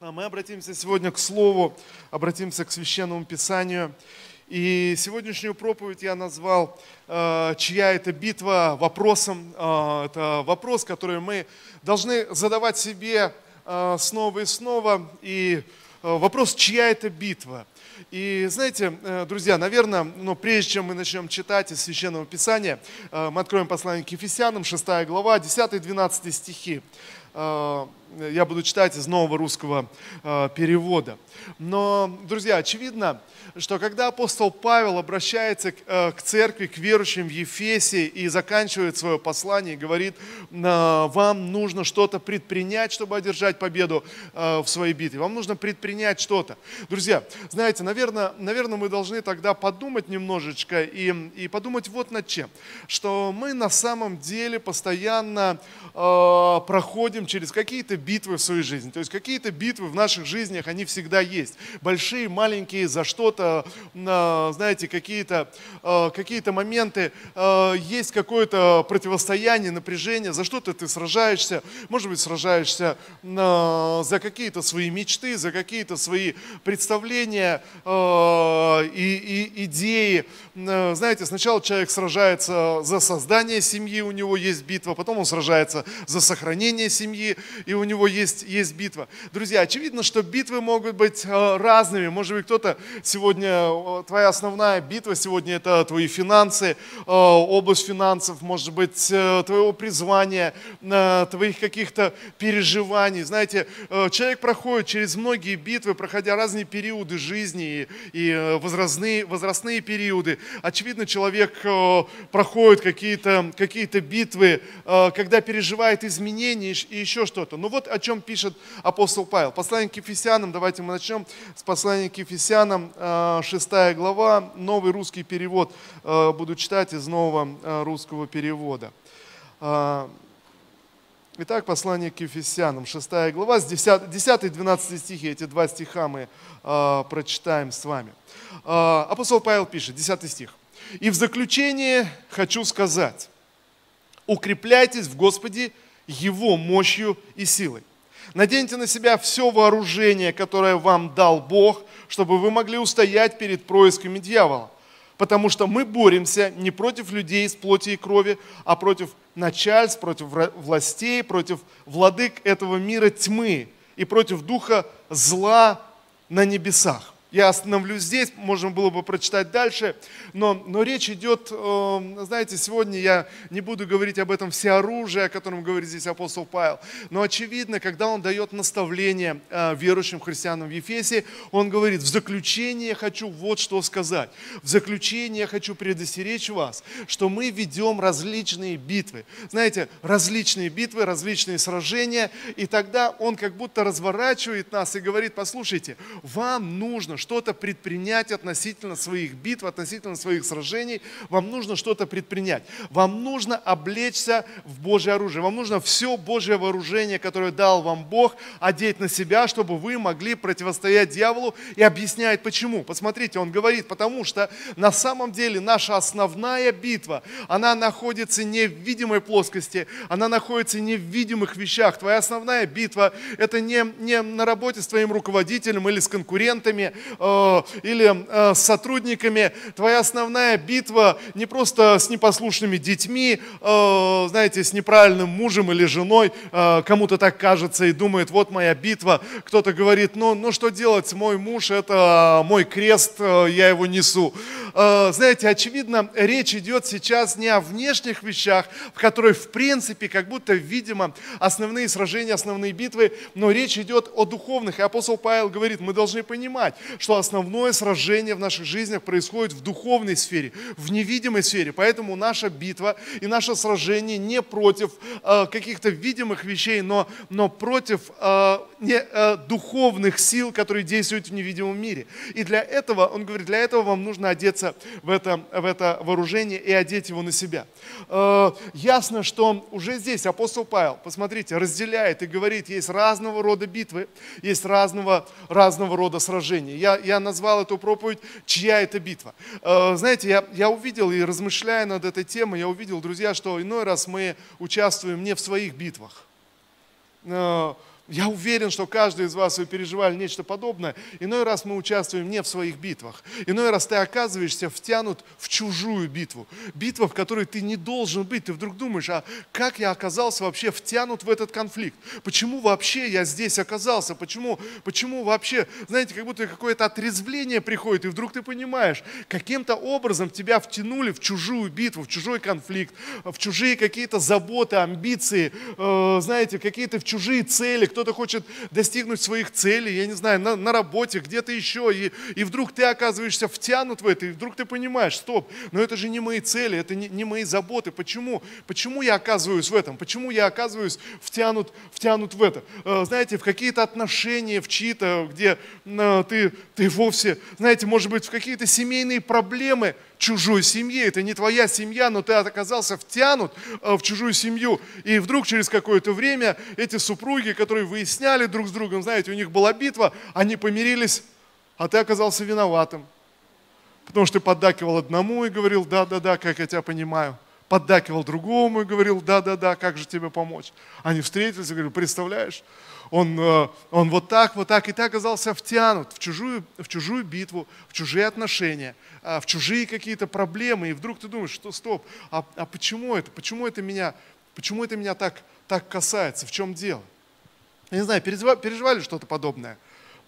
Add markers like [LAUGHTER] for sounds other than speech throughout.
А Мы обратимся сегодня к Слову, обратимся к Священному Писанию. И сегодняшнюю проповедь я назвал э, «Чья это битва?» вопросом. Э, это вопрос, который мы должны задавать себе э, снова и снова. И вопрос «Чья это битва?» И знаете, друзья, наверное, ну, прежде чем мы начнем читать из Священного Писания, мы откроем послание к Ефесянам, 6 глава, 10-12 стихи я буду читать из нового русского э, перевода. Но, друзья, очевидно, что когда апостол Павел обращается к, к церкви, к верующим в Ефесе и заканчивает свое послание говорит, вам нужно что-то предпринять, чтобы одержать победу э, в своей битве. Вам нужно предпринять что-то. Друзья, знаете, наверное, наверное, мы должны тогда подумать немножечко и, и подумать вот над чем. Что мы на самом деле постоянно проходим через какие-то битвы в своей жизни. То есть какие-то битвы в наших жизнях, они всегда есть. Большие, маленькие, за что-то, знаете, какие-то э, какие моменты, э, есть какое-то противостояние, напряжение, за что-то ты сражаешься. Может быть, сражаешься за какие-то свои мечты, за какие-то свои представления э, и, и идеи. Знаете, сначала человек сражается за создание семьи, у него есть битва, потом он сражается за сохранение семьи, и у него есть, есть битва. Друзья, очевидно, что битвы могут быть э, разными. Может быть, кто-то сегодня, э, твоя основная битва сегодня это твои финансы, э, область финансов, может быть, твоего призвания, твоих каких-то переживаний. Знаете, человек проходит через многие битвы, проходя разные периоды жизни и возрастные, возрастные периоды. Очевидно, человек проходит какие-то какие битвы, когда переживает изменения и еще что-то. Но вот о чем пишет апостол Павел. Послание к Ефесянам, давайте мы начнем с послания к Ефесянам, 6 э, глава, новый русский перевод. Э, буду читать из нового э, русского перевода. Итак, послание к Ефесянам, 6 глава, с 10-12 стихи, эти два стиха мы прочитаем с вами. Апостол Павел пишет, 10 стих. «И в заключение хочу сказать, укрепляйтесь в Господе Его мощью и силой. Наденьте на себя все вооружение, которое вам дал Бог, чтобы вы могли устоять перед происками дьявола. Потому что мы боремся не против людей из плоти и крови, а против начальств, против властей, против владык этого мира тьмы и против духа зла на небесах. Я остановлюсь здесь, можно было бы прочитать дальше, но, но речь идет, э, знаете, сегодня я не буду говорить об этом все оружие, о котором говорит здесь апостол Павел, но очевидно, когда он дает наставление э, верующим христианам в Ефесе, он говорит, в заключение хочу вот что сказать, в заключение хочу предостеречь вас, что мы ведем различные битвы, знаете, различные битвы, различные сражения, и тогда он как будто разворачивает нас и говорит, послушайте, вам нужно что-то предпринять относительно своих битв, относительно своих сражений. Вам нужно что-то предпринять. Вам нужно облечься в Божье оружие. Вам нужно все Божье вооружение, которое дал вам Бог, одеть на себя, чтобы вы могли противостоять дьяволу. И объясняет почему. Посмотрите, он говорит, потому что на самом деле наша основная битва, она находится не в видимой плоскости, она находится не в видимых вещах. Твоя основная битва – это не, не на работе с твоим руководителем или с конкурентами, или э, с сотрудниками. Твоя основная битва не просто с непослушными детьми, э, знаете, с неправильным мужем или женой. Кому-то так кажется и думает, вот моя битва. Кто-то говорит, ну, ну что делать, мой муж это мой крест, я его несу. Знаете, очевидно, речь идет сейчас не о внешних вещах, в которые в принципе, как будто видимо, основные сражения, основные битвы, но речь идет о духовных. И апостол Павел говорит, мы должны понимать, что основное сражение в наших жизнях происходит в духовной сфере, в невидимой сфере. Поэтому наша битва и наше сражение не против э, каких-то видимых вещей, но, но против э, не, э, духовных сил, которые действуют в невидимом мире. И для этого, он говорит, для этого вам нужно одеться в это, в это вооружение и одеть его на себя. Э, ясно, что уже здесь апостол Павел, посмотрите, разделяет и говорит, есть разного рода битвы, есть разного, разного рода сражения. Я, я назвал эту проповедь «Чья это битва?». Э, знаете, я, я увидел и размышляя над этой темой, я увидел, друзья, что иной раз мы участвуем не в своих битвах. Э, я уверен, что каждый из вас вы переживали нечто подобное. Иной раз мы участвуем не в своих битвах. Иной раз ты оказываешься втянут в чужую битву. Битва, в которой ты не должен быть. Ты вдруг думаешь, а как я оказался вообще втянут в этот конфликт? Почему вообще я здесь оказался? Почему, почему вообще, знаете, как будто какое-то отрезвление приходит, и вдруг ты понимаешь, каким-то образом тебя втянули в чужую битву, в чужой конфликт, в чужие какие-то заботы, амбиции, э, знаете, какие-то в чужие цели, кто-то хочет достигнуть своих целей, я не знаю, на, на работе, где-то еще, и, и вдруг ты оказываешься втянут в это, и вдруг ты понимаешь, стоп, но это же не мои цели, это не, не мои заботы, почему? Почему я оказываюсь в этом? Почему я оказываюсь втянут, втянут в это? Э, знаете, в какие-то отношения, в чьи-то, где э, ты, ты вовсе, знаете, может быть, в какие-то семейные проблемы, чужой семье. Это не твоя семья, но ты оказался втянут э, в чужую семью. И вдруг через какое-то время эти супруги, которые выясняли друг с другом, знаете, у них была битва, они помирились, а ты оказался виноватым. Потому что ты поддакивал одному и говорил, да-да-да, как я тебя понимаю. Поддакивал другому и говорил, да-да-да, как же тебе помочь. Они встретились и говорили, представляешь, он, э, он вот так, вот так, и ты оказался втянут в чужую, в чужую битву, в чужие отношения, э, в чужие какие-то проблемы, и вдруг ты думаешь, что стоп, а, а почему это, почему это меня, почему это меня так, так касается, в чем дело? Я не знаю, переживали что-то подобное?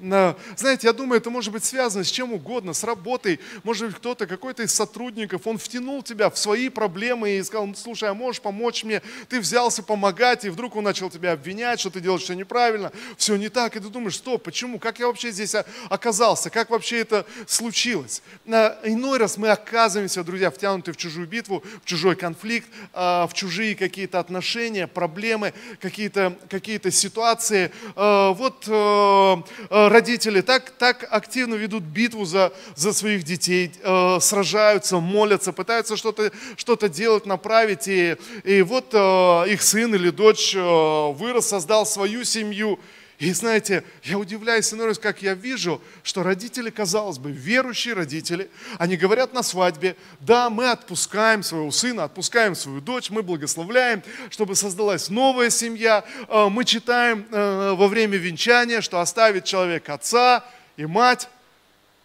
Знаете, я думаю, это может быть связано с чем угодно, с работой. Может быть, кто-то, какой-то из сотрудников, он втянул тебя в свои проблемы и сказал, слушай, а можешь помочь мне? Ты взялся помогать, и вдруг он начал тебя обвинять, что ты делаешь все неправильно, все не так. И ты думаешь, стоп, почему? Как я вообще здесь оказался? Как вообще это случилось? Иной раз мы оказываемся, друзья, втянуты в чужую битву, в чужой конфликт, а, в чужие какие-то отношения, проблемы, какие-то какие ситуации. А, вот э, родители так, так активно ведут битву за, за своих детей, э, сражаются, молятся, пытаются что-то что делать, направить. И, и вот э, их сын или дочь э, вырос, создал свою семью. И знаете, я удивляюсь иной раз, как я вижу, что родители, казалось бы, верующие родители, они говорят на свадьбе, да, мы отпускаем своего сына, отпускаем свою дочь, мы благословляем, чтобы создалась новая семья. Э, мы читаем э, во время венчания, что оставит человек отца и мать,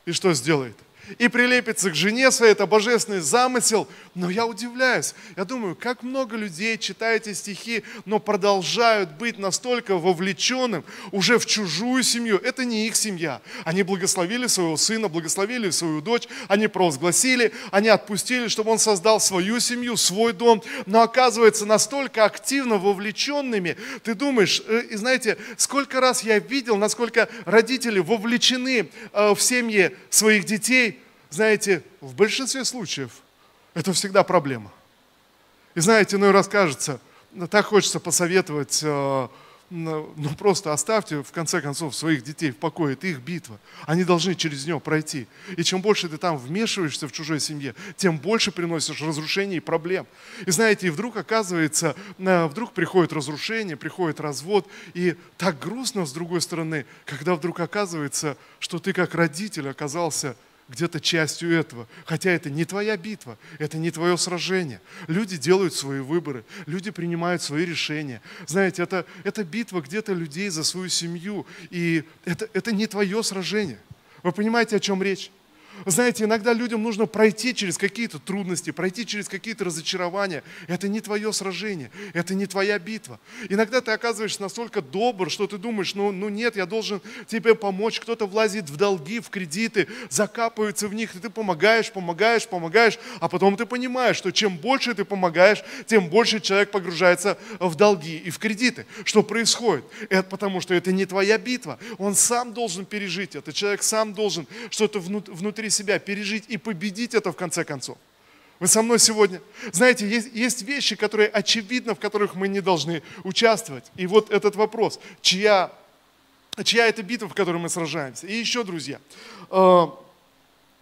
и что сделает? И прилепится к жене своей, это божественный замысел. Но я удивляюсь, я думаю, как много людей читают эти стихи, но продолжают быть настолько вовлеченным уже в чужую семью. Это не их семья. Они благословили своего сына, благословили свою дочь, они провозгласили, они отпустили, чтобы он создал свою семью, свой дом. Но оказывается, настолько активно вовлеченными, ты думаешь, э, и знаете, сколько раз я видел, насколько родители вовлечены э, в семьи своих детей, знаете, в большинстве случаев это всегда проблема. И знаете, иной раз кажется, ну, так хочется посоветовать, э, ну, ну просто оставьте в конце концов своих детей в покое, это их битва. Они должны через нее пройти. И чем больше ты там вмешиваешься в чужой семье, тем больше приносишь разрушений и проблем. И знаете, и вдруг оказывается, э, вдруг приходит разрушение, приходит развод, и так грустно с другой стороны, когда вдруг оказывается, что ты как родитель оказался где-то частью этого. Хотя это не твоя битва, это не твое сражение. Люди делают свои выборы, люди принимают свои решения. Знаете, это, это битва где-то людей за свою семью, и это, это не твое сражение. Вы понимаете, о чем речь? Знаете, иногда людям нужно пройти через какие-то трудности, пройти через какие-то разочарования. Это не твое сражение, это не твоя битва. Иногда ты оказываешься настолько добр, что ты думаешь, ну, ну нет, я должен тебе помочь. Кто-то влазит в долги, в кредиты, закапывается в них, и ты помогаешь, помогаешь, помогаешь, а потом ты понимаешь, что чем больше ты помогаешь, тем больше человек погружается в долги и в кредиты. Что происходит? Это потому, что это не твоя битва. Он сам должен пережить это, человек сам должен что-то внутри внутри себя пережить и победить это в конце концов. Вы со мной сегодня? Знаете, есть, есть вещи, которые очевидно, в которых мы не должны участвовать. И вот этот вопрос, чья, чья это битва, в которой мы сражаемся? И еще, друзья, э,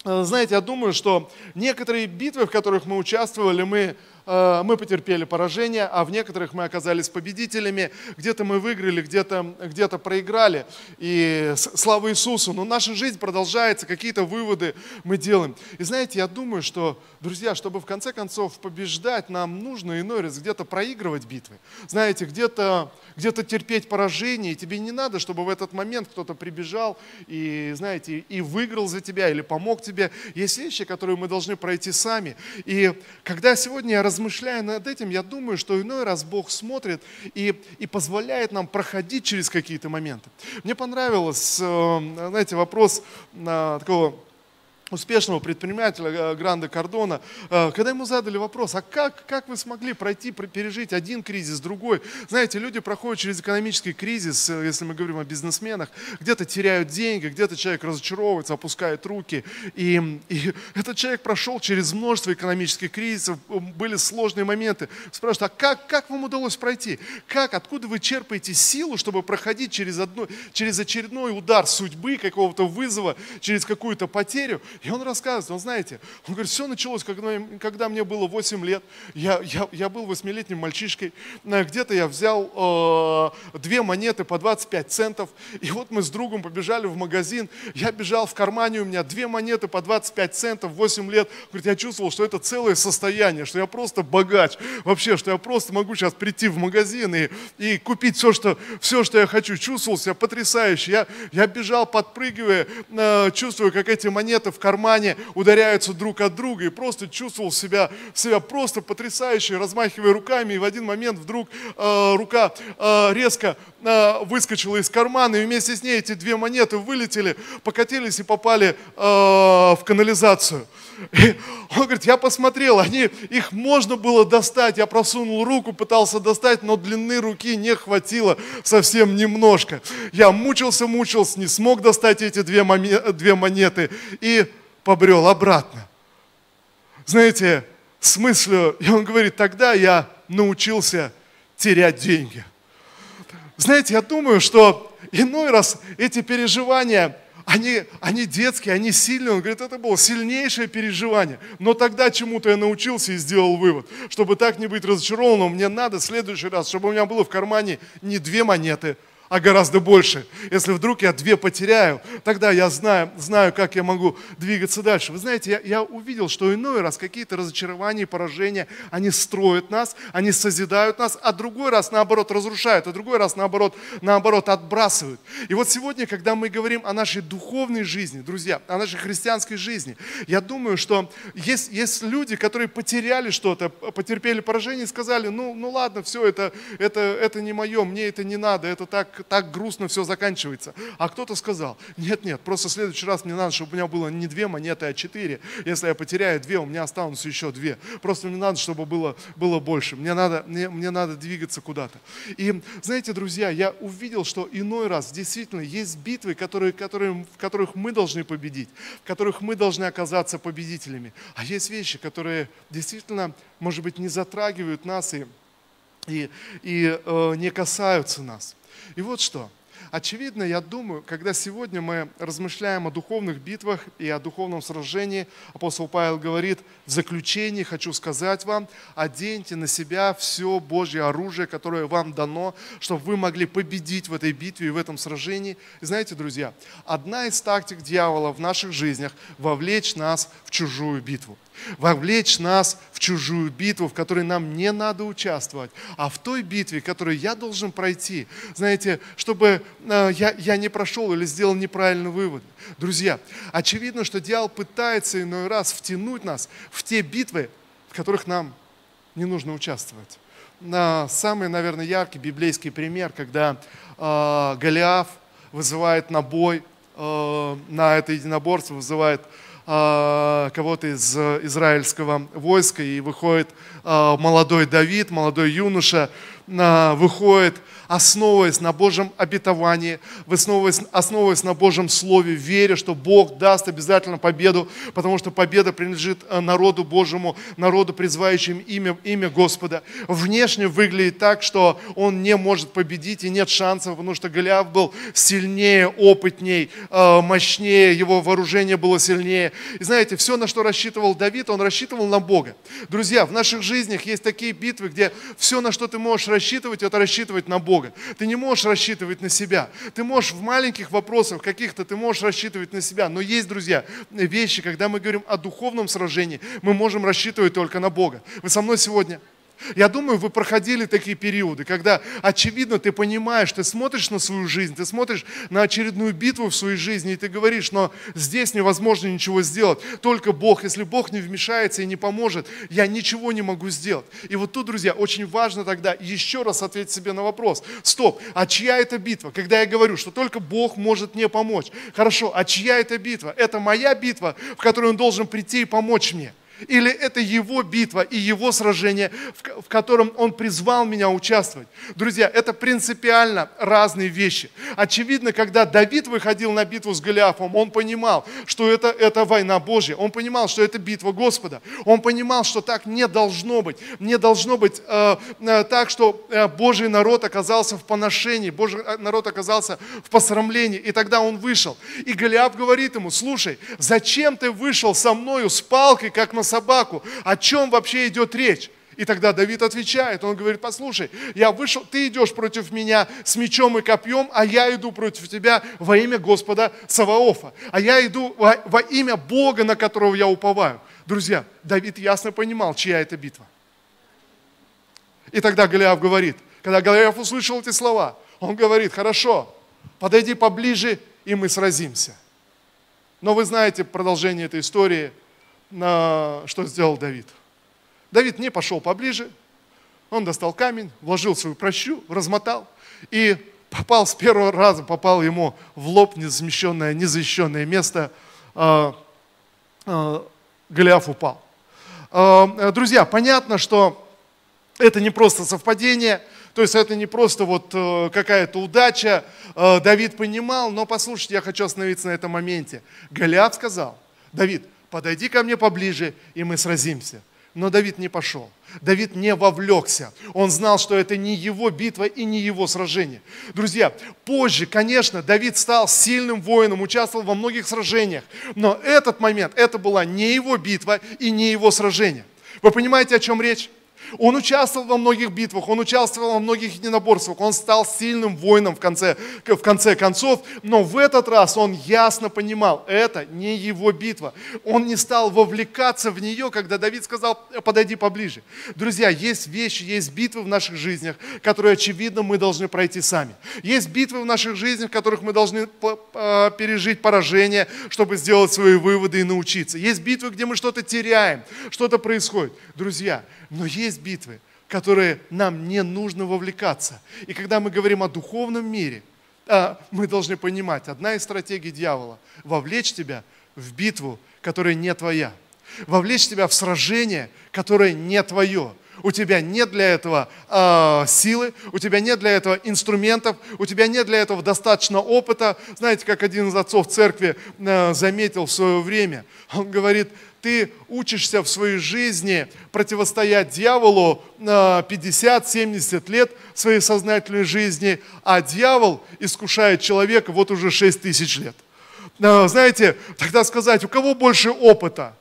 э, знаете, я думаю, что некоторые битвы, в которых мы участвовали, мы мы потерпели поражение, а в некоторых мы оказались победителями. Где-то мы выиграли, где-то где проиграли. И слава Иисусу. Но наша жизнь продолжается, какие-то выводы мы делаем. И знаете, я думаю, что, друзья, чтобы в конце концов побеждать, нам нужно иной раз где-то проигрывать битвы. Знаете, где-то где терпеть поражение. И тебе не надо, чтобы в этот момент кто-то прибежал и, знаете, и выиграл за тебя или помог тебе. Есть вещи, которые мы должны пройти сами. И когда сегодня я размышляю над этим, я думаю, что иной раз Бог смотрит и, и позволяет нам проходить через какие-то моменты. Мне понравилось, э, знаете, вопрос такого успешного предпринимателя э, Гранда Кардона, э, когда ему задали вопрос, а как, как вы смогли пройти, пережить один кризис, другой? Знаете, люди проходят через экономический кризис, э, если мы говорим о бизнесменах, где-то теряют деньги, где-то человек разочаровывается, опускает руки. И, и [LAUGHS] этот человек прошел через множество экономических кризисов, были сложные моменты. Спрашивают, а как, как вам удалось пройти? Как, откуда вы черпаете силу, чтобы проходить через, одно, через очередной удар судьбы, какого-то вызова, через какую-то потерю? И он рассказывает, он знаете, он говорит, все началось, когда, когда мне было 8 лет, я, я, я был восьмилетним мальчишкой, э, где-то я взял э, две монеты по 25 центов, и вот мы с другом побежали в магазин, я бежал в кармане, у меня две монеты по 25 центов, 8 лет, говорит, я чувствовал, что это целое состояние, что я просто богач, вообще, что я просто могу сейчас прийти в магазин и, и купить все что, все, что я хочу, чувствовал себя потрясающе, я, я бежал, подпрыгивая, э, чувствую, как эти монеты в кармане ударяются друг от друга и просто чувствовал себя, себя просто потрясающе, размахивая руками, и в один момент вдруг э, рука э, резко э, выскочила из кармана, и вместе с ней эти две монеты вылетели, покатились и попали э, в канализацию. И он говорит, я посмотрел, они, их можно было достать, я просунул руку, пытался достать, но длины руки не хватило совсем немножко. Я мучился, мучился, не смог достать эти две, две монеты и побрел обратно. Знаете, с мыслью, и он говорит, тогда я научился терять деньги. Знаете, я думаю, что иной раз эти переживания, они, они детские, они сильные. Он говорит, это было сильнейшее переживание. Но тогда чему-то я научился и сделал вывод. Чтобы так не быть разочарованным, мне надо в следующий раз, чтобы у меня было в кармане не две монеты, а гораздо больше. Если вдруг я две потеряю, тогда я знаю, знаю как я могу двигаться дальше. Вы знаете, я, я увидел, что иной раз какие-то разочарования и поражения, они строят нас, они созидают нас, а другой раз, наоборот, разрушают, а другой раз, наоборот, наоборот, отбрасывают. И вот сегодня, когда мы говорим о нашей духовной жизни, друзья, о нашей христианской жизни, я думаю, что есть, есть люди, которые потеряли что-то, потерпели поражение и сказали, ну, ну ладно, все, это, это, это не мое, мне это не надо, это так, так грустно все заканчивается. А кто-то сказал, нет, нет, просто в следующий раз мне надо, чтобы у меня было не две монеты, а четыре. Если я потеряю две, у меня останутся еще две. Просто мне надо, чтобы было, было больше. Мне надо, мне, мне надо двигаться куда-то. И знаете, друзья, я увидел, что иной раз действительно есть битвы, которые, которые, в которых мы должны победить, в которых мы должны оказаться победителями. А есть вещи, которые действительно, может быть, не затрагивают нас и, и, и э, не касаются нас. И вот что. Очевидно, я думаю, когда сегодня мы размышляем о духовных битвах и о духовном сражении, апостол Павел говорит, в заключении хочу сказать вам, оденьте на себя все Божье оружие, которое вам дано, чтобы вы могли победить в этой битве и в этом сражении. И знаете, друзья, одна из тактик дьявола в наших жизнях – вовлечь нас в чужую битву вовлечь нас в чужую битву, в которой нам не надо участвовать, а в той битве, которую я должен пройти. Знаете, чтобы э, я, я не прошел или сделал неправильный вывод. Друзья, очевидно, что дьявол пытается иной раз втянуть нас в те битвы, в которых нам не нужно участвовать. На самый, наверное, яркий библейский пример, когда э, Голиаф вызывает на бой, э, на это единоборство вызывает кого-то из израильского войска, и выходит а, молодой Давид, молодой юноша, а, выходит, основываясь на Божьем обетовании, основываясь, основываясь на Божьем Слове, веря, что Бог даст обязательно победу, потому что победа принадлежит э, народу Божьему, народу, призывающему имя, имя Господа. Внешне выглядит так, что он не может победить и нет шансов, потому что Голиаф был сильнее, опытней, э, мощнее, его вооружение было сильнее. И знаете, все, на что рассчитывал Давид, он рассчитывал на Бога. Друзья, в наших жизнях есть такие битвы, где все, на что ты можешь рассчитывать, это рассчитывать на Бога. Ты не можешь рассчитывать на себя. Ты можешь в маленьких вопросах каких-то, ты можешь рассчитывать на себя. Но есть, друзья, вещи, когда мы говорим о духовном сражении, мы можем рассчитывать только на Бога. Вы со мной сегодня? Я думаю, вы проходили такие периоды, когда, очевидно, ты понимаешь, ты смотришь на свою жизнь, ты смотришь на очередную битву в своей жизни, и ты говоришь, но здесь невозможно ничего сделать. Только Бог, если Бог не вмешается и не поможет, я ничего не могу сделать. И вот тут, друзья, очень важно тогда еще раз ответить себе на вопрос. Стоп, а чья это битва? Когда я говорю, что только Бог может мне помочь. Хорошо, а чья это битва? Это моя битва, в которой Он должен прийти и помочь мне. Или это его битва и его сражение, в котором он призвал меня участвовать. Друзья, это принципиально разные вещи. Очевидно, когда Давид выходил на битву с Голиафом, он понимал, что это, это война Божья. Он понимал, что это битва Господа. Он понимал, что так не должно быть. Не должно быть э, э, так, что э, Божий народ оказался в поношении, Божий э, народ оказался в посрамлении. И тогда он вышел. И Голиаф говорит ему, слушай, зачем ты вышел со мною с палкой, как на собаку. О чем вообще идет речь? И тогда Давид отвечает, он говорит, послушай, я вышел, ты идешь против меня с мечом и копьем, а я иду против тебя во имя Господа Саваофа. А я иду во, во имя Бога, на которого я уповаю. Друзья, Давид ясно понимал, чья это битва. И тогда Голиаф говорит, когда Голиаф услышал эти слова, он говорит, хорошо, подойди поближе, и мы сразимся. Но вы знаете продолжение этой истории – что сделал Давид. Давид не пошел поближе, он достал камень, вложил свою прощу, размотал и попал с первого раза, попал ему в лоб незамещенное, незащищенное место, а, а, Голиаф упал. А, друзья, понятно, что это не просто совпадение, то есть это не просто вот э, какая-то удача, э, Давид понимал, но послушайте, я хочу остановиться на этом моменте. Голиаф сказал, Давид, подойди ко мне поближе, и мы сразимся. Но Давид не пошел. Давид не вовлекся. Он знал, что это не его битва и не его сражение. Друзья, позже, конечно, Давид стал сильным воином, участвовал во многих сражениях. Но этот момент, это была не его битва и не его сражение. Вы понимаете, о чем речь? Он участвовал во многих битвах, он участвовал во многих единоборствах, он стал сильным воином в конце, в конце концов, но в этот раз он ясно понимал, это не его битва. Он не стал вовлекаться в нее, когда Давид сказал, подойди поближе. Друзья, есть вещи, есть битвы в наших жизнях, которые, очевидно, мы должны пройти сами. Есть битвы в наших жизнях, в которых мы должны пережить поражение, чтобы сделать свои выводы и научиться. Есть битвы, где мы что-то теряем, что-то происходит. Друзья, но есть битвы, которые нам не нужно вовлекаться. И когда мы говорим о духовном мире, а, мы должны понимать, одна из стратегий дьявола – вовлечь тебя в битву, которая не твоя. Вовлечь тебя в сражение, которое не твое. У тебя нет для этого э, силы, у тебя нет для этого инструментов, у тебя нет для этого достаточно опыта. Знаете, как один из отцов церкви э, заметил в свое время, он говорит, ты учишься в своей жизни противостоять дьяволу 50-70 лет своей сознательной жизни, а дьявол искушает человека вот уже 6 тысяч лет. Знаете, тогда сказать, у кого больше опыта?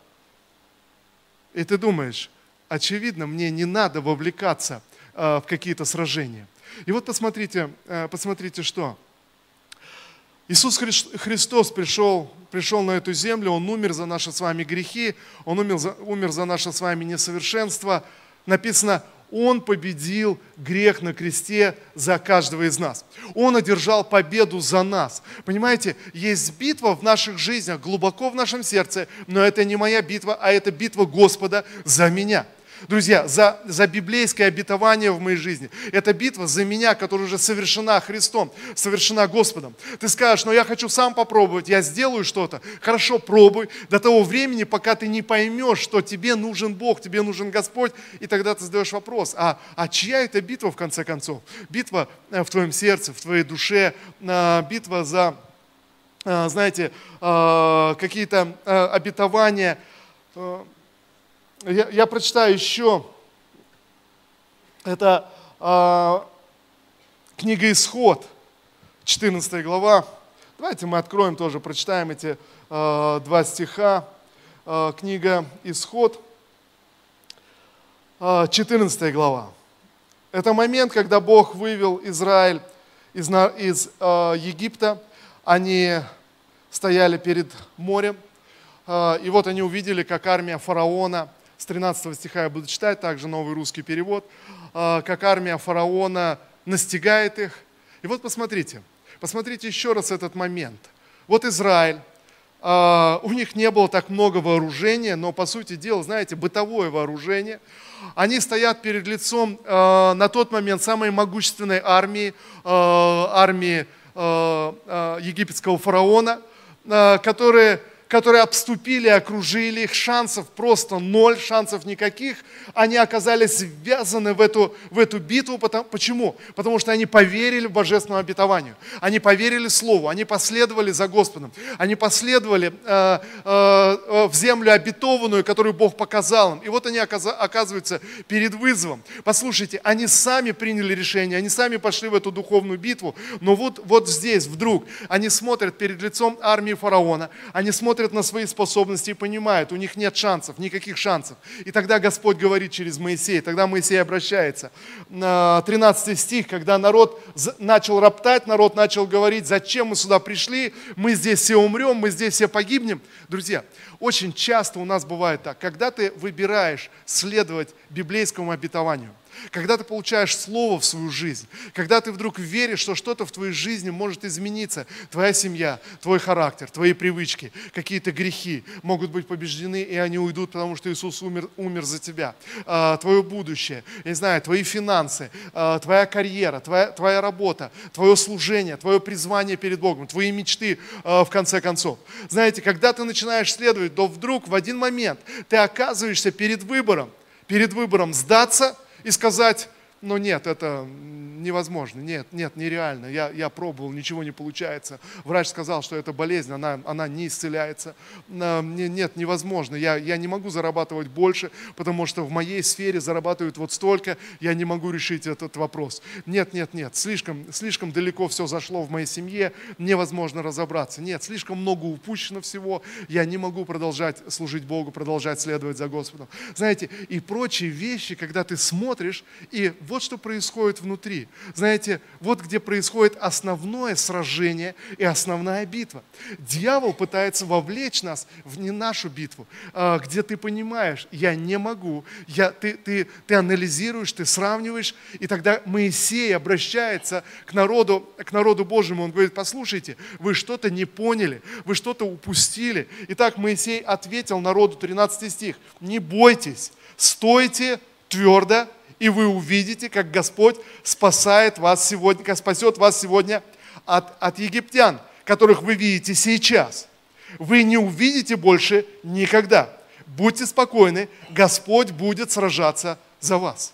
И ты думаешь, очевидно, мне не надо вовлекаться в какие-то сражения. И вот посмотрите, посмотрите, что. Иисус Христос пришел пришел на эту землю, Он умер за наши с вами грехи, Он умер за, умер за наше с вами несовершенство. Написано, Он победил грех на кресте за каждого из нас. Он одержал победу за нас. Понимаете, есть битва в наших жизнях, глубоко в нашем сердце, но это не моя битва, а это битва Господа за меня. Друзья, за, за библейское обетование в моей жизни. Это битва за меня, которая уже совершена Христом, совершена Господом. Ты скажешь, но я хочу сам попробовать, я сделаю что-то. Хорошо, пробуй до того времени, пока ты не поймешь, что тебе нужен Бог, тебе нужен Господь, и тогда ты задаешь вопрос, а, а чья это битва в конце концов? Битва э, в твоем сердце, в твоей душе, э, битва за, э, знаете, какие-то обетования. Я, я прочитаю еще, это книга Исход, 14 глава. Давайте мы откроем тоже, прочитаем эти два стиха. Книга Исход, 14 глава. Это момент, когда Бог вывел Израиль из, из э, Египта. Они стояли перед морем. Э, и вот они увидели, как армия фараона, с 13 стиха я буду читать, также новый русский перевод, э, как армия фараона настигает их. И вот посмотрите, посмотрите еще раз этот момент. Вот Израиль, Uh, у них не было так много вооружения, но по сути дела, знаете, бытовое вооружение. Они стоят перед лицом uh, на тот момент самой могущественной армии, армии египетского фараона, которые которые обступили, окружили их, шансов просто ноль, шансов никаких. Они оказались ввязаны в эту, в эту битву. Потому, почему? Потому что они поверили в божественному обетованию. Они поверили Слову, они последовали за Господом. Они последовали э, э, э в землю обетованную, которую Бог показал им. И вот они оказываются перед вызовом. Послушайте, они сами приняли решение, они сами пошли в эту духовную битву. Но вот, вот здесь вдруг они смотрят перед лицом армии фараона, они смотрят смотрят на свои способности и понимают, у них нет шансов, никаких шансов. И тогда Господь говорит через Моисея, тогда Моисей обращается. 13 стих, когда народ начал роптать, народ начал говорить, зачем мы сюда пришли, мы здесь все умрем, мы здесь все погибнем. Друзья, очень часто у нас бывает так, когда ты выбираешь следовать библейскому обетованию, когда ты получаешь слово в свою жизнь, когда ты вдруг веришь, что что-то в твоей жизни может измениться, твоя семья, твой характер, твои привычки, какие-то грехи могут быть побеждены, и они уйдут, потому что Иисус умер, умер за тебя. А, твое будущее, я не знаю, твои финансы, а, твоя карьера, твоя, твоя работа, твое служение, твое призвание перед Богом, твои мечты а, в конце концов. Знаете, когда ты начинаешь следовать, то вдруг в один момент ты оказываешься перед выбором, перед выбором сдаться – и сказать, но нет, это невозможно, нет, нет, нереально. Я, я пробовал, ничего не получается. Врач сказал, что это болезнь, она, она не исцеляется. Нет, невозможно. Я, я не могу зарабатывать больше, потому что в моей сфере зарабатывают вот столько, я не могу решить этот вопрос. Нет, нет, нет, слишком, слишком далеко все зашло в моей семье, невозможно разобраться. Нет, слишком много упущено всего, я не могу продолжать служить Богу, продолжать следовать за Господом. Знаете, и прочие вещи, когда ты смотришь и вот что происходит внутри. Знаете, вот где происходит основное сражение и основная битва. Дьявол пытается вовлечь нас в не нашу битву, а, где ты понимаешь, я не могу, я, ты, ты, ты анализируешь, ты сравниваешь, и тогда Моисей обращается к народу, к народу Божьему, он говорит, послушайте, вы что-то не поняли, вы что-то упустили. Итак, Моисей ответил народу, 13 стих, не бойтесь, стойте твердо и вы увидите, как Господь спасает вас сегодня, как спасет вас сегодня от, от египтян, которых вы видите сейчас. Вы не увидите больше никогда. Будьте спокойны, Господь будет сражаться за вас.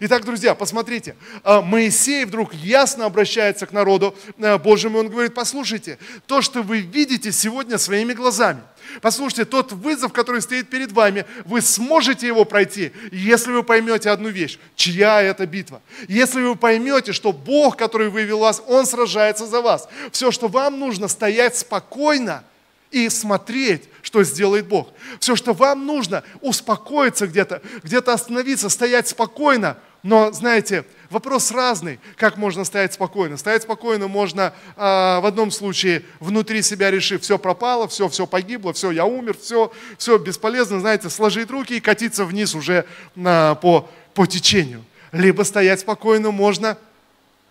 Итак, друзья, посмотрите, а, Моисей вдруг ясно обращается к народу э, Божьему, он говорит, послушайте, то, что вы видите сегодня своими глазами, послушайте, тот вызов, который стоит перед вами, вы сможете его пройти, если вы поймете одну вещь, чья это битва. Если вы поймете, что Бог, который вывел вас, Он сражается за вас. Все, что вам нужно, стоять спокойно – и смотреть, что сделает Бог. Все, что вам нужно, успокоиться где-то, где-то остановиться, стоять спокойно. Но, знаете, вопрос разный, как можно стоять спокойно. Стоять спокойно можно а, в одном случае внутри себя решив, все пропало, все, все погибло, все, я умер, все, все бесполезно, знаете, сложить руки и катиться вниз уже а, по, по течению. Либо стоять спокойно можно,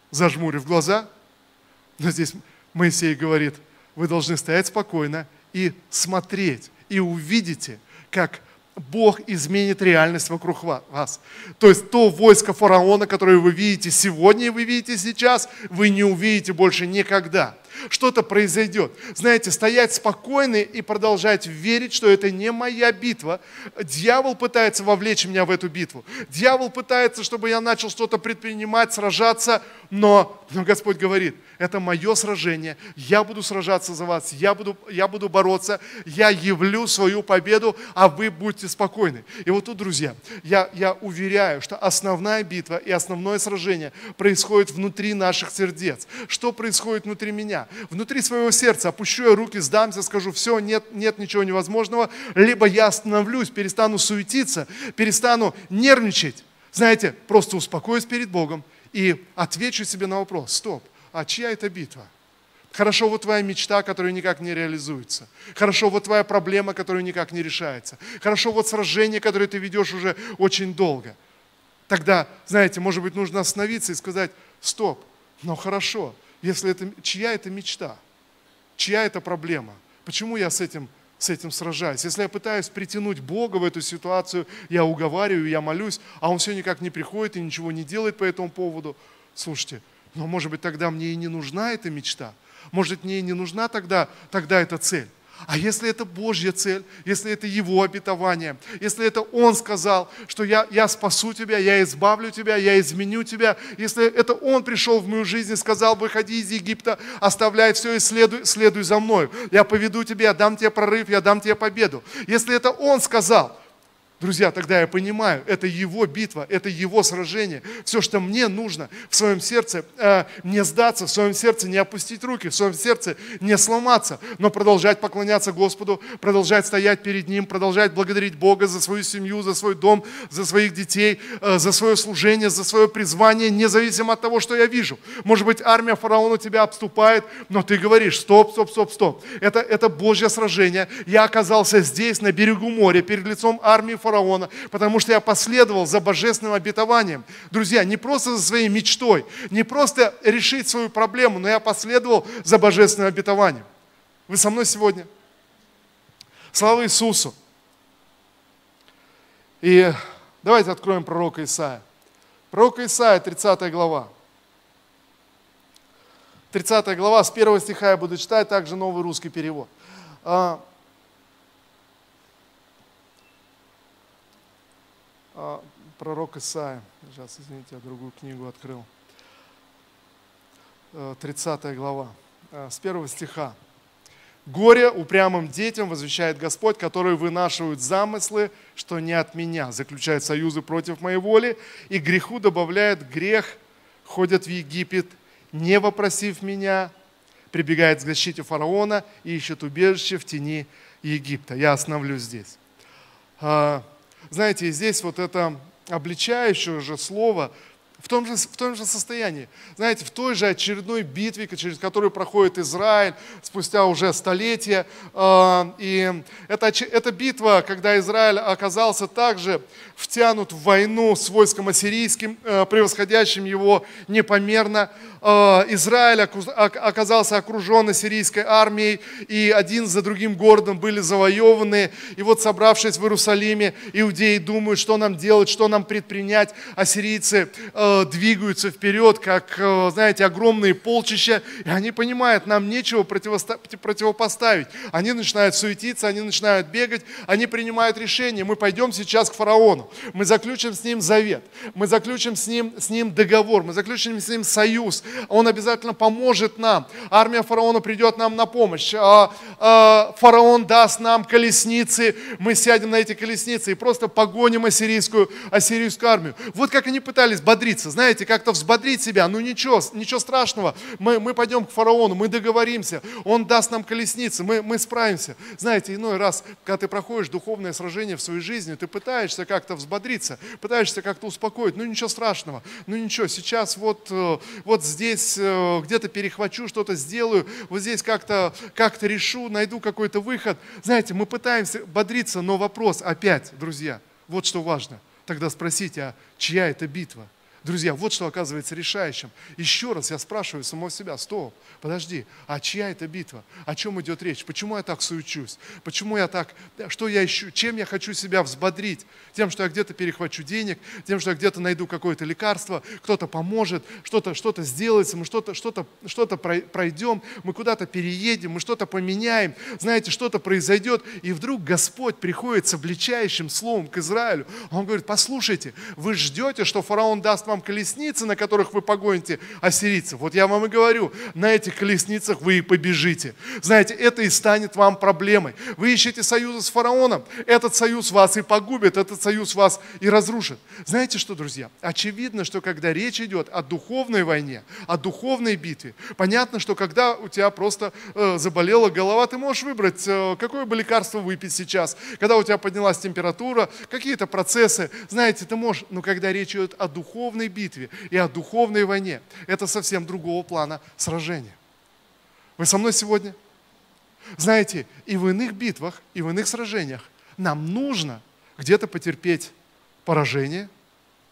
зажмурив глаза. Но здесь Моисей говорит – вы должны стоять спокойно и смотреть, и увидите, как Бог изменит реальность вокруг вас. То есть то войско фараона, которое вы видите сегодня и вы видите сейчас, вы не увидите больше никогда что-то произойдет. Знаете, стоять спокойно и продолжать верить, что это не моя битва. Дьявол пытается вовлечь меня в эту битву. Дьявол пытается, чтобы я начал что-то предпринимать, сражаться, но, но Господь говорит, это мое сражение, я буду сражаться за вас, я буду, я буду бороться, я явлю свою победу, а вы будьте спокойны. И вот тут, друзья, я, я уверяю, что основная битва и основное сражение происходит внутри наших сердец. Что происходит внутри меня? Внутри своего сердца опущу я руки, сдамся, скажу, все, нет, нет ничего невозможного, либо я остановлюсь, перестану суетиться, перестану нервничать. Знаете, просто успокоюсь перед Богом и отвечу себе на вопрос, стоп, а чья это битва? Хорошо, вот твоя мечта, которая никак не реализуется. Хорошо, вот твоя проблема, которая никак не решается. Хорошо, вот сражение, которое ты ведешь уже очень долго. Тогда, знаете, может быть, нужно остановиться и сказать, стоп, но хорошо, если это, чья это мечта? Чья это проблема? Почему я с этим, с этим сражаюсь? Если я пытаюсь притянуть Бога в эту ситуацию, я уговариваю, я молюсь, а Он все никак не приходит и ничего не делает по этому поводу, слушайте, но может быть тогда мне и не нужна эта мечта. Может мне и не нужна тогда, тогда эта цель. А если это Божья цель, если это Его обетование, если это Он сказал, что я, я спасу тебя, я избавлю тебя, я изменю тебя, если это Он пришел в мою жизнь и сказал, выходи из Египта, оставляй все и следуй, следуй за мной, я поведу тебя, я дам тебе прорыв, я дам тебе победу. Если это Он сказал, Друзья, тогда я понимаю, это его битва, это его сражение. Все, что мне нужно в своем сердце, э, не сдаться, в своем сердце не опустить руки, в своем сердце не сломаться, но продолжать поклоняться Господу, продолжать стоять перед Ним, продолжать благодарить Бога за свою семью, за свой дом, за своих детей, э, за свое служение, за свое призвание, независимо от того, что я вижу. Может быть, армия фараона тебя обступает, но ты говоришь, стоп, стоп, стоп, стоп. Это, это Божье сражение. Я оказался здесь, на берегу моря, перед лицом армии фараона, потому что я последовал за божественным обетованием. Друзья, не просто за своей мечтой, не просто решить свою проблему, но я последовал за божественным обетованием. Вы со мной сегодня? Слава Иисусу! И давайте откроем пророка Исаия. Пророк Исаия, 30 глава. 30 глава, с первого стиха я буду читать, также новый русский перевод. А, пророк Исаия. Сейчас, извините, я другую книгу открыл. 30 э, глава, э, с первого стиха. «Горе упрямым детям возвещает Господь, которые вынашивают замыслы, что не от меня, заключают союзы против моей воли, и греху добавляет грех, ходят в Египет, не вопросив меня, прибегает к защите фараона и ищет убежище в тени Египта». Я остановлюсь здесь. Знаете, здесь вот это обличающее же слово в том, же, в том же состоянии. Знаете, в той же очередной битве, через которую проходит Израиль спустя уже столетия. Э, и это, эта битва, когда Израиль оказался также втянут в войну с войском ассирийским, э, превосходящим его непомерно. Э, Израиль оказался окружен ассирийской армией, и один за другим городом были завоеваны. И вот собравшись в Иерусалиме, иудеи думают, что нам делать, что нам предпринять. Ассирийцы двигаются вперед, как, знаете, огромные полчища, и они понимают, нам нечего противопоставить. Они начинают суетиться, они начинают бегать, они принимают решение, мы пойдем сейчас к фараону, мы заключим с ним завет, мы заключим с ним, с ним договор, мы заключим с ним союз, он обязательно поможет нам. Армия фараона придет нам на помощь. А, а, фараон даст нам колесницы, мы сядем на эти колесницы и просто погоним ассирийскую, ассирийскую армию. Вот как они пытались бодриться, знаете, как-то взбодрить себя. Ну ничего, ничего страшного, мы, мы пойдем к фараону, мы договоримся, он даст нам колесницы, мы, мы справимся. Знаете, иной раз, когда ты проходишь духовное сражение в своей жизни, ты пытаешься как-то взбодриться, пытаешься как-то успокоить, ну ничего страшного, ну ничего, сейчас вот, э, вот здесь э, где-то перехвачу, что-то сделаю, вот здесь как-то как решу, найду какой-то выход. Знаете, мы пытаемся бодриться, но вопрос опять, друзья, вот что важно. Тогда спросите, а чья это битва? Друзья, вот что оказывается решающим. Еще раз я спрашиваю самого себя, стоп, подожди, а чья это битва? О чем идет речь? Почему я так суючусь? Почему я так, что я ищу, чем я хочу себя взбодрить? Тем, что я где-то перехвачу денег, тем, что я где-то найду какое-то лекарство, кто-то поможет, что-то что сделается, мы что-то что что пройдем, мы куда-то переедем, мы что-то поменяем, знаете, что-то произойдет, и вдруг Господь приходит с обличающим словом к Израилю. Он говорит, послушайте, вы ждете, что фараон даст вам вам колесницы, на которых вы погоните ассирийцев. Вот я вам и говорю, на этих колесницах вы и побежите. Знаете, это и станет вам проблемой. Вы ищете союза с фараоном, этот союз вас и погубит, этот союз вас и разрушит. Знаете что, друзья? Очевидно, что когда речь идет о духовной войне, о духовной битве, понятно, что когда у тебя просто э, заболела голова, ты можешь выбрать, э, какое бы лекарство выпить сейчас. Когда у тебя поднялась температура, какие-то процессы, знаете, ты можешь, но когда речь идет о духовной духовной битве и о духовной войне. Это совсем другого плана сражения. Вы со мной сегодня? Знаете, и в иных битвах, и в иных сражениях нам нужно где-то потерпеть поражение.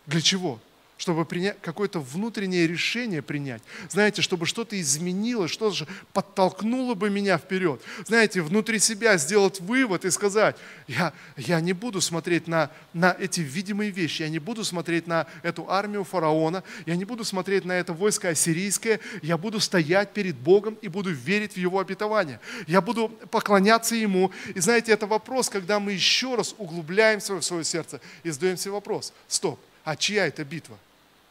Для чего? Чтобы принять какое-то внутреннее решение принять. Знаете, чтобы что-то изменилось, что-то подтолкнуло бы меня вперед. Знаете, внутри себя сделать вывод и сказать, я, я не буду смотреть на, на эти видимые вещи, я не буду смотреть на эту армию фараона, я не буду смотреть на это войско ассирийское, я буду стоять перед Богом и буду верить в Его обетование. Я буду поклоняться Ему. И знаете, это вопрос, когда мы еще раз углубляемся в свое сердце и задаем себе вопрос, стоп, а чья это битва?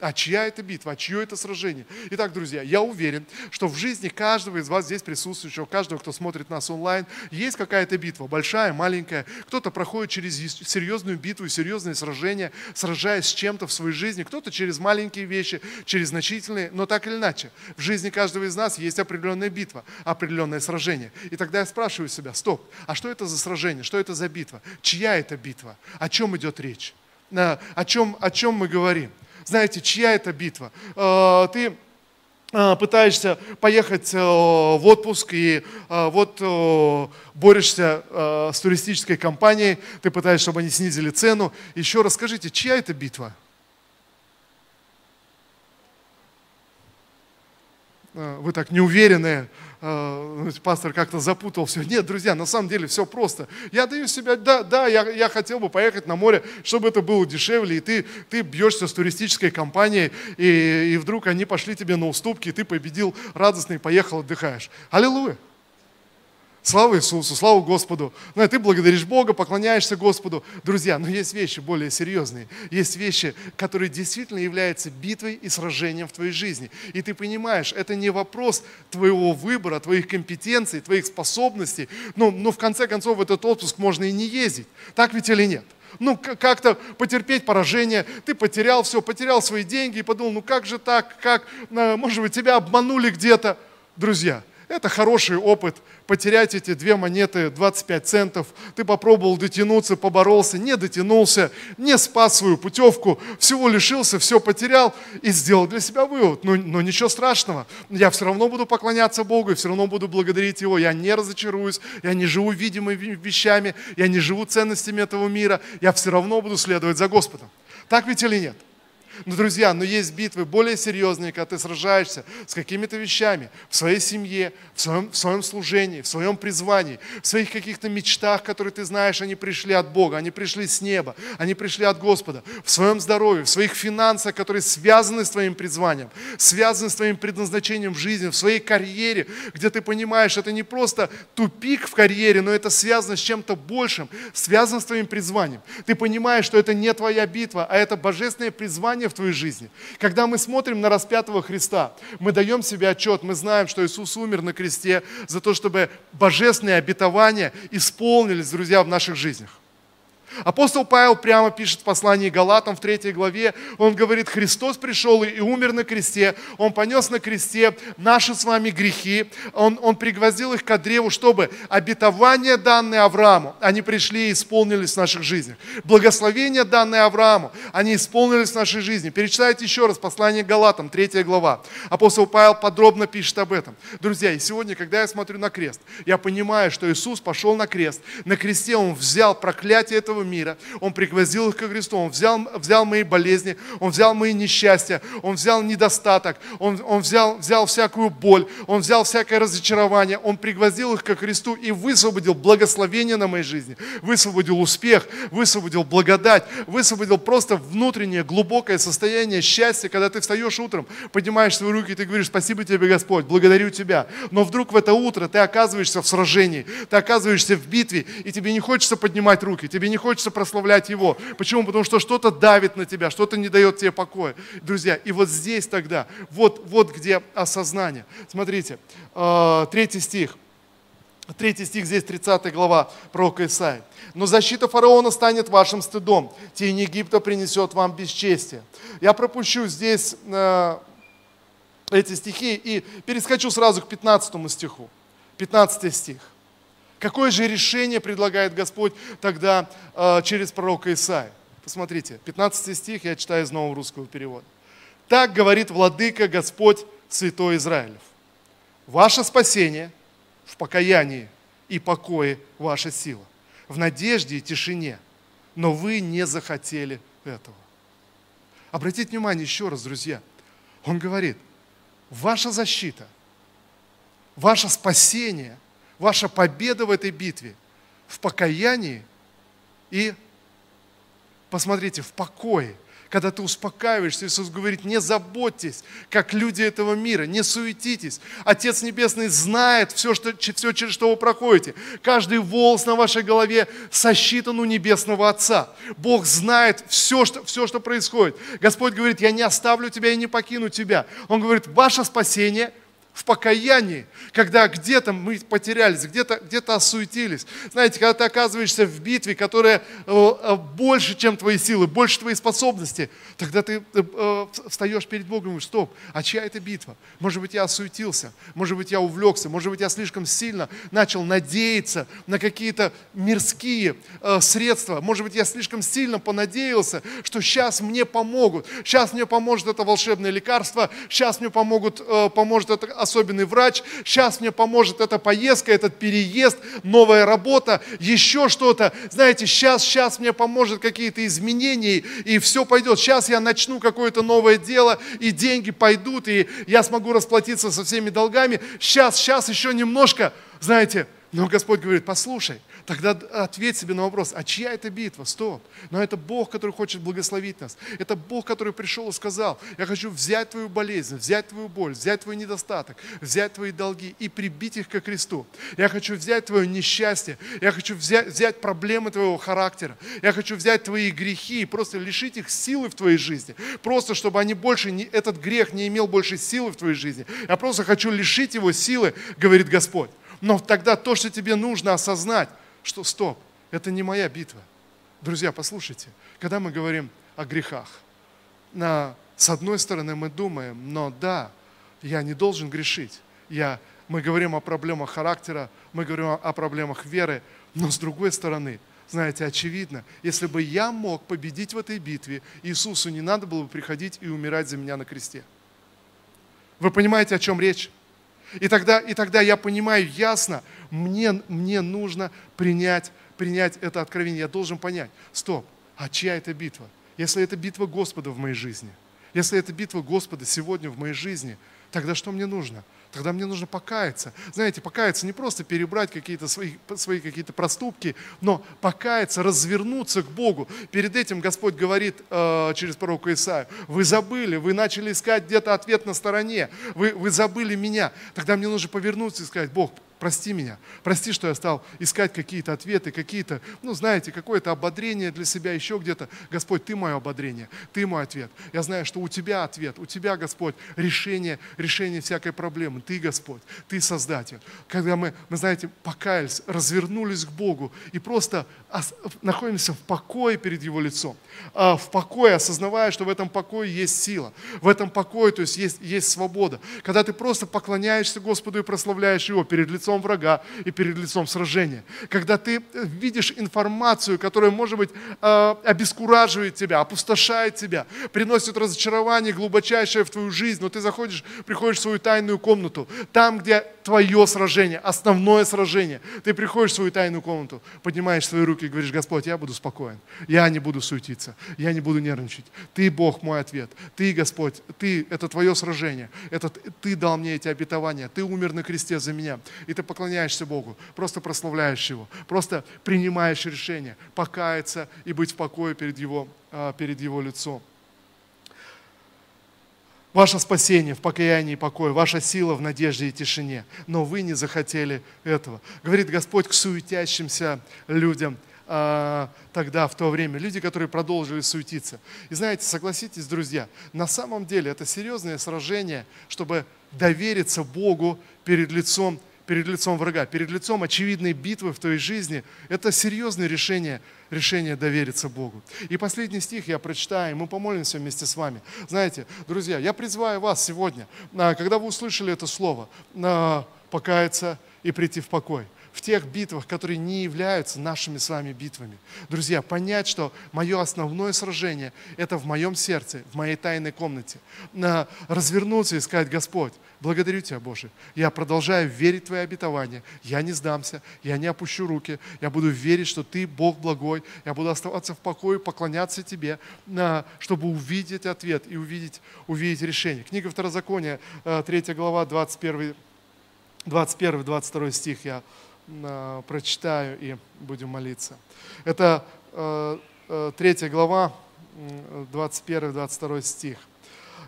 А чья это битва? А чье это сражение? Итак, друзья, я уверен, что в жизни каждого из вас здесь присутствующего, каждого, кто смотрит нас онлайн, есть какая-то битва, большая, маленькая. Кто-то проходит через серьезную битву, серьезные сражения, сражаясь с чем-то в своей жизни. Кто-то через маленькие вещи, через значительные, но так или иначе. В жизни каждого из нас есть определенная битва, определенное сражение. И тогда я спрашиваю себя, стоп, а что это за сражение, что это за битва? Чья это битва? О чем идет речь? О чем, о чем мы говорим? Знаете, чья это битва? Э, ты э, пытаешься поехать э, в отпуск и вот борешься с туристической компанией, ты пытаешься, чтобы они снизили цену. Еще раз скажите, чья это битва? Вы так неуверенные, Э, пастор как-то запутал все. Нет, друзья, на самом деле все просто. Я даю себя, да, да, я, я хотел бы поехать на море, чтобы это было дешевле, и ты, ты бьешься с туристической компанией, и, и вдруг они пошли тебе на уступки, и ты победил радостно и поехал, отдыхаешь. Аллилуйя! Слава Иисусу, слава Господу. Ну, и ты благодаришь Бога, поклоняешься Господу. Друзья, но есть вещи более серьезные. Есть вещи, которые действительно являются битвой и сражением в твоей жизни. И ты понимаешь, это не вопрос твоего выбора, твоих компетенций, твоих способностей. Но, но в конце концов в этот отпуск можно и не ездить. Так ведь или нет? ну, как-то потерпеть поражение, ты потерял все, потерял свои деньги и подумал, ну как же так, как, э, может быть, тебя обманули где-то. Друзья, это хороший опыт. Потерять эти две монеты 25 центов. Ты попробовал дотянуться, поборолся, не дотянулся, не спас свою путевку, всего лишился, все потерял и сделал для себя вывод. Но, но ничего страшного. Я все равно буду поклоняться Богу и все равно буду благодарить Его. Я не разочаруюсь, я не живу видимыми вещами, я не живу ценностями этого мира. Я все равно буду следовать за Господом. Так ведь или нет? Но, друзья, но есть битвы более серьезные, когда ты сражаешься с какими-то вещами в своей семье, в своем, в своем служении, в своем призвании, в своих каких-то мечтах, которые ты знаешь, они пришли от Бога, они пришли с неба, они пришли от Господа, в своем здоровье, в своих финансах, которые связаны с твоим призванием, связаны с твоим предназначением в жизни, в своей карьере, где ты понимаешь, это не просто тупик в карьере, но это связано с чем-то большим, связано с твоим призванием. Ты понимаешь, что это не твоя битва, а это божественное призвание в твоей жизни. Когда мы смотрим на распятого Христа, мы даем себе отчет, мы знаем, что Иисус умер на кресте за то, чтобы божественные обетования исполнились, друзья, в наших жизнях. Апостол Павел прямо пишет в послании Галатам в 3 главе, он говорит, Христос пришел и умер на кресте, Он понес на кресте наши с вами грехи, Он, он пригвоздил их к древу, чтобы обетования, данные Аврааму, они пришли и исполнились в наших жизнях. Благословения, данные Аврааму, они исполнились в нашей жизни. Перечитайте еще раз послание Галатам, 3 глава. Апостол Павел подробно пишет об этом. Друзья, и сегодня, когда я смотрю на крест, я понимаю, что Иисус пошел на крест. На кресте Он взял проклятие этого этого мира, Он пригвоздил их ко Христу, Он взял, взял мои болезни, Он взял мои несчастья, Он взял недостаток, Он, он взял, взял всякую боль, Он взял всякое разочарование, Он пригвоздил их ко Христу и высвободил благословение на моей жизни, высвободил успех, высвободил благодать, высвободил просто внутреннее глубокое состояние счастья, когда ты встаешь утром, поднимаешь свои руки и ты говоришь, спасибо тебе, Господь, благодарю тебя. Но вдруг в это утро ты оказываешься в сражении, ты оказываешься в битве, и тебе не хочется поднимать руки, тебе не хочется прославлять Его. Почему? Потому что что-то давит на тебя, что-то не дает тебе покоя. Друзья, и вот здесь тогда, вот, вот где осознание. Смотрите, э, третий стих. Третий стих, здесь 30 глава пророка Исаии. «Но защита фараона станет вашим стыдом, тень Египта принесет вам бесчестие». Я пропущу здесь э, эти стихи и перескочу сразу к 15 стиху. 15 стих. Какое же решение предлагает Господь тогда э, через пророка Исаия? Посмотрите, 15 стих я читаю из нового русского перевода. «Так говорит владыка Господь Святой Израилев. Ваше спасение в покаянии и покое ваша сила, в надежде и тишине, но вы не захотели этого». Обратите внимание еще раз, друзья. Он говорит – ваша защита, ваше спасение, ваша победа в этой битве в покаянии и, посмотрите, в покое – когда ты успокаиваешься, Иисус говорит, не заботьтесь, как люди этого мира, не суетитесь. Отец Небесный знает все, что, все через что вы проходите. Каждый волос на вашей голове сосчитан у Небесного Отца. Бог знает все что, все, что происходит. Господь говорит, я не оставлю тебя и не покину тебя. Он говорит, ваше спасение – в покаянии, когда где-то мы потерялись, где-то где осуетились. Знаете, когда ты оказываешься в битве, которая э, э, больше, чем твои силы, больше твои способности, тогда ты э, встаешь перед Богом и говоришь, стоп, а чья это битва? Может быть, я осуетился, может быть, я увлекся, может быть, я слишком сильно начал надеяться на какие-то мирские средства, может быть, я слишком сильно понадеялся, что сейчас мне помогут, сейчас мне поможет это волшебное лекарство, сейчас мне помогут, поможет это особенный врач, сейчас мне поможет эта поездка, этот переезд, новая работа, еще что-то. Знаете, сейчас, сейчас мне поможет какие-то изменения, и все пойдет. Сейчас я начну какое-то новое дело, и деньги пойдут, и я смогу расплатиться со всеми долгами. Сейчас, сейчас еще немножко, знаете, но Господь говорит, послушай, Тогда ответь себе на вопрос, а чья это битва? Стоп. Но это Бог, который хочет благословить нас. Это Бог, который пришел и сказал, я хочу взять твою болезнь, взять твою боль, взять твой недостаток, взять твои долги и прибить их ко кресту. Я хочу взять твое несчастье, я хочу взять, взять проблемы твоего характера, я хочу взять твои грехи и просто лишить их силы в твоей жизни. Просто, чтобы они больше, не, этот грех не имел больше силы в твоей жизни. Я просто хочу лишить его силы, говорит Господь. Но тогда то, что тебе нужно осознать, что стоп, это не моя битва. Друзья, послушайте, когда мы говорим о грехах, на, с одной стороны мы думаем, но да, я не должен грешить. Я, мы говорим о проблемах характера, мы говорим о, о проблемах веры, но с другой стороны, знаете, очевидно, если бы я мог победить в этой битве, Иисусу не надо было бы приходить и умирать за меня на кресте. Вы понимаете, о чем речь? И тогда, и тогда я понимаю ясно, мне, мне нужно принять, принять это откровение. Я должен понять, стоп, а чья это битва? Если это битва Господа в моей жизни, если это битва Господа сегодня в моей жизни, тогда что мне нужно? Тогда мне нужно покаяться. Знаете, покаяться не просто перебрать какие-то свои, свои какие-то проступки, но покаяться, развернуться к Богу. Перед этим Господь говорит э, через пророка Исаию, вы забыли, вы начали искать где-то ответ на стороне, вы, вы забыли меня. Тогда мне нужно повернуться и сказать, Бог, Прости меня. Прости, что я стал искать какие-то ответы, какие-то, ну, знаете, какое-то ободрение для себя еще где-то. Господь, Ты мое ободрение, Ты мой ответ. Я знаю, что у Тебя ответ, у Тебя, Господь, решение, решение всякой проблемы. Ты, Господь, Ты Создатель. Когда мы, мы знаете, покаялись, развернулись к Богу и просто находимся в покое перед Его лицом. А, в покое, осознавая, что в этом покое есть сила. В этом покое, то есть есть, есть свобода. Когда ты просто поклоняешься Господу и прославляешь Его перед лицом лицом врага и перед лицом сражения. Когда ты видишь информацию, которая, может быть, э, обескураживает тебя, опустошает тебя, приносит разочарование глубочайшее в твою жизнь, но ты заходишь, приходишь в свою тайную комнату, там, где твое сражение, основное сражение. Ты приходишь в свою тайную комнату, поднимаешь свои руки и говоришь, Господь, я буду спокоен, я не буду суетиться, я не буду нервничать. Ты, Бог, мой ответ. Ты, Господь, Ты, это твое сражение. Это Ты дал мне эти обетования. Ты умер на кресте за меня. И ты поклоняешься Богу, просто прославляешь Его, просто принимаешь решение покаяться и быть в покое перед Его, а, перед Его лицом. Ваше спасение в покаянии и покое, ваша сила в надежде и тишине. Но вы не захотели этого. Говорит Господь к суетящимся людям а, тогда, в то время. Люди, которые продолжили суетиться. И знаете, согласитесь, друзья, на самом деле это серьезное сражение, чтобы довериться Богу перед лицом перед лицом врага, перед лицом очевидной битвы в твоей жизни, это серьезное решение, решение довериться Богу. И последний стих я прочитаю, и мы помолимся вместе с вами. Знаете, друзья, я призываю вас сегодня, а, когда вы услышали это слово, а, покаяться и прийти в покой в тех битвах, которые не являются нашими с вами битвами. Друзья, понять, что мое основное сражение – это в моем сердце, в моей тайной комнате. Развернуться и сказать, Господь, благодарю Тебя, Боже, я продолжаю верить в Твои обетования, я не сдамся, я не опущу руки, я буду верить, что Ты Бог благой, я буду оставаться в покое, поклоняться Тебе, чтобы увидеть ответ и увидеть, увидеть решение. Книга Второзакония, 3 э, глава, 21 21-22 стих я прочитаю и будем молиться. Это э, э, третья глава, 21-22 стих.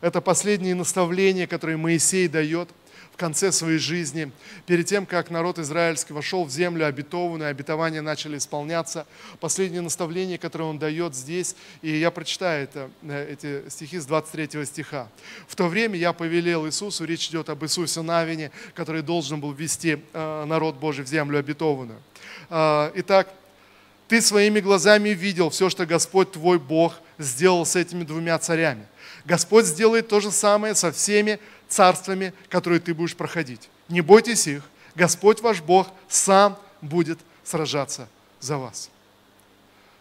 Это последние наставления, которые Моисей дает – в конце своей жизни, перед тем, как народ израильский вошел в землю обетованную, обетования начали исполняться. Последнее наставление, которое он дает здесь, и я прочитаю это, э, эти стихи с 23 стиха. «В то время я повелел Иисусу, речь идет об Иисусе Навине, который должен был ввести э, народ Божий в землю обетованную. Э, итак, ты своими глазами видел все, что Господь твой Бог сделал с этими двумя царями. Господь сделает то же самое со всеми царствами, которые ты будешь проходить. Не бойтесь их. Господь ваш Бог сам будет сражаться за вас.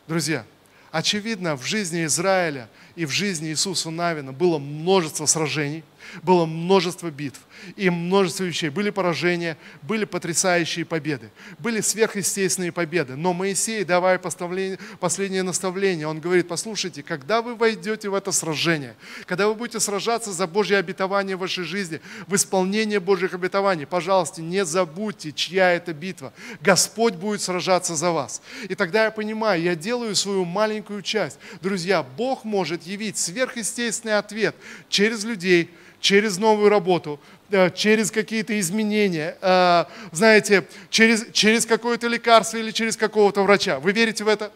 Друзья, очевидно, в жизни Израиля и в жизни Иисуса Навина было множество сражений, было множество битв и множество вещей. Были поражения, были потрясающие победы, были сверхъестественные победы. Но Моисей, давая последнее наставление, он говорит, послушайте, когда вы войдете в это сражение, когда вы будете сражаться за Божье обетование в вашей жизни, в исполнение Божьих обетований, пожалуйста, не забудьте, чья это битва. Господь будет сражаться за вас. И тогда я понимаю, я делаю свою маленькую часть. Друзья, Бог может явить сверхъестественный ответ через людей, через новую работу, э, через какие-то изменения, э, знаете, через, через какое-то лекарство или через какого-то врача. Вы верите в это?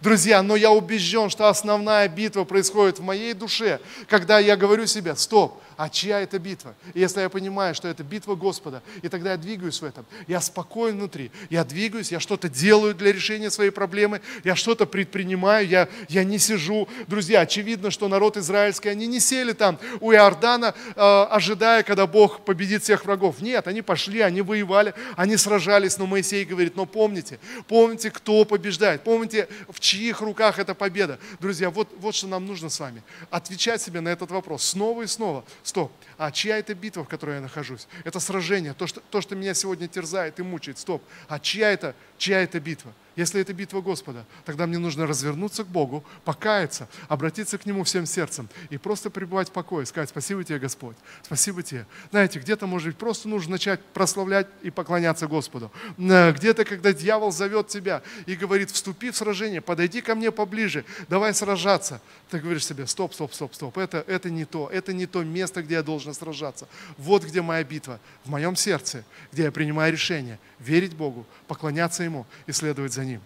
Друзья, но я убежден, что основная битва происходит в моей душе, когда я говорю себе, стоп, а чья это битва? И если я понимаю, что это битва Господа, и тогда я двигаюсь в этом, я спокоен внутри, я двигаюсь, я что-то делаю для решения своей проблемы, я что-то предпринимаю, я, я не сижу. Друзья, очевидно, что народ израильский, они не сели там у Иордана, э, ожидая, когда Бог победит всех врагов. Нет, они пошли, они воевали, они сражались, но Моисей говорит, но помните, помните, кто побеждает, помните, в чьих руках эта победа. Друзья, вот, вот что нам нужно с вами, отвечать себе на этот вопрос снова и снова. Стоп. А чья это битва, в которой я нахожусь? Это сражение, то что, то, что меня сегодня терзает и мучает. Стоп. А чья это, чья это битва? Если это битва Господа, тогда мне нужно развернуться к Богу, покаяться, обратиться к Нему всем сердцем и просто пребывать в покое, сказать «Спасибо тебе, Господь, спасибо тебе». Знаете, где-то, может быть, просто нужно начать прославлять и поклоняться Господу. Э, где-то, когда дьявол зовет тебя и говорит «Вступи в сражение, подойди ко мне поближе, давай сражаться», ты говоришь себе «Стоп, стоп, стоп, стоп, это, это не то, это не то место, где я должен сражаться. Вот где моя битва, в моем сердце, где я принимаю решение верить Богу, поклоняться Ему и следовать за Ним.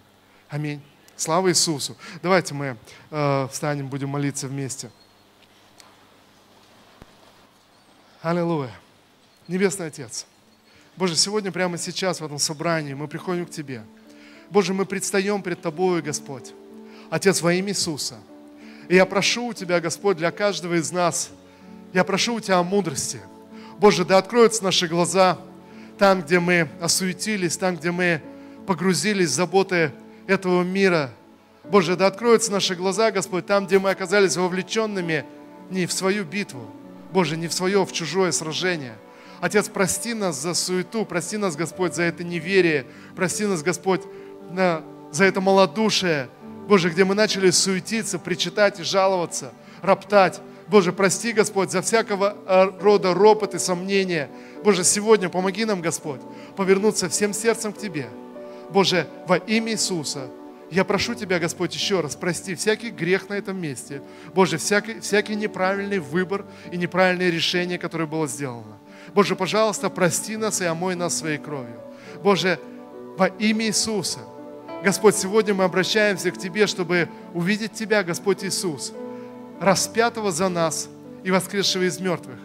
Аминь. Слава Иисусу. Давайте мы э, встанем, будем молиться вместе. Аллилуйя. Небесный Отец. Боже, сегодня прямо сейчас в этом собрании мы приходим к Тебе. Боже, мы предстаем пред Тобою, Господь. Отец, во имя Иисуса. И я прошу у Тебя, Господь, для каждого из нас, я прошу у Тебя о мудрости. Боже, да откроются наши глаза, там, где мы осуетились, там, где мы погрузились в заботы этого мира. Боже, да откроются наши глаза, Господь, там, где мы оказались вовлеченными не в свою битву, Боже, не в свое, в чужое сражение. Отец, прости нас за суету, прости нас, Господь, за это неверие, прости нас, Господь, за это малодушие, Боже, где мы начали суетиться, причитать и жаловаться, роптать. Боже, прости, Господь, за всякого э, рода ропот и сомнения. Боже, сегодня помоги нам, Господь, повернуться всем сердцем к Тебе. Боже, во имя Иисуса, я прошу Тебя, Господь, еще раз, прости всякий грех на этом месте. Боже, всякий, всякий неправильный выбор и неправильное решение, которое было сделано. Боже, пожалуйста, прости нас и омой нас своей кровью. Боже, во имя Иисуса, Господь, сегодня мы обращаемся к Тебе, чтобы увидеть Тебя, Господь Иисус, распятого за нас и воскресшего из мертвых.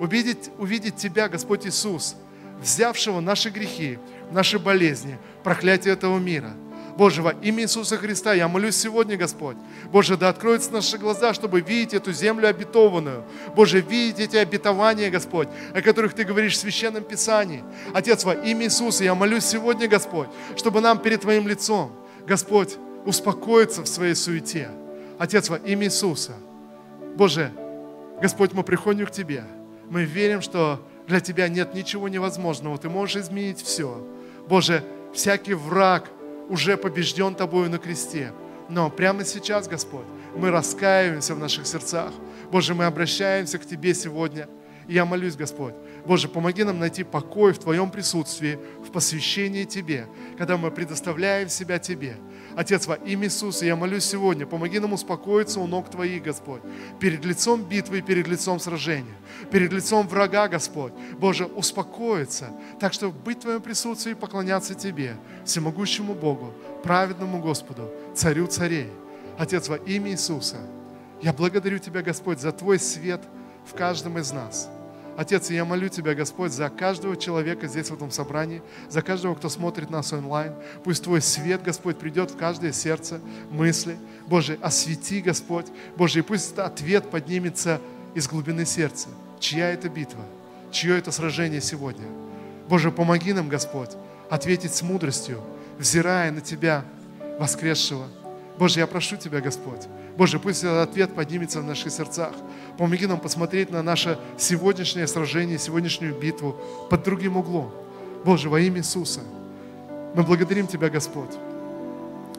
Увидеть, увидеть Тебя, Господь Иисус, взявшего наши грехи, наши болезни, проклятие этого мира – Боже, во имя Иисуса Христа я молюсь сегодня, Господь. Боже, да откроются наши глаза, чтобы видеть эту землю обетованную. Боже, видеть эти обетования, Господь, о которых Ты говоришь в Священном Писании. Отец, во имя Иисуса я молюсь сегодня, Господь, чтобы нам перед Твоим лицом, Господь, успокоиться в своей суете. Отец, во имя Иисуса. Боже, Господь, мы приходим к Тебе. Мы верим, что для Тебя нет ничего невозможного. Ты можешь изменить все. Боже, всякий враг – уже побежден Тобою на кресте. Но прямо сейчас, Господь, мы раскаиваемся в наших сердцах. Боже, мы обращаемся к Тебе сегодня. И я молюсь, Господь, Боже, помоги нам найти покой в Твоем присутствии, в посвящении Тебе, когда мы предоставляем себя Тебе. Отец, во имя Иисуса, я молюсь сегодня, помоги нам успокоиться у ног Твоих, Господь, перед лицом битвы и перед лицом сражения, перед лицом врага, Господь. Боже, успокоиться, так что быть в Твоем присутствии и поклоняться Тебе, всемогущему Богу, праведному Господу, Царю царей. Отец, во имя Иисуса, я благодарю Тебя, Господь, за Твой свет в каждом из нас – Отец, я молю Тебя, Господь, за каждого человека здесь, в этом собрании, за каждого, кто смотрит нас онлайн. Пусть Твой свет, Господь, придет в каждое сердце, мысли. Боже, освети, Господь. Боже, и пусть ответ поднимется из глубины сердца. Чья это битва? Чье это сражение сегодня? Боже, помоги нам, Господь, ответить с мудростью, взирая на Тебя, воскресшего. Боже, я прошу Тебя, Господь, Боже, пусть этот ответ поднимется в наших сердцах. Помоги нам посмотреть на наше сегодняшнее сражение, сегодняшнюю битву под другим углом. Боже, во имя Иисуса, мы благодарим Тебя, Господь.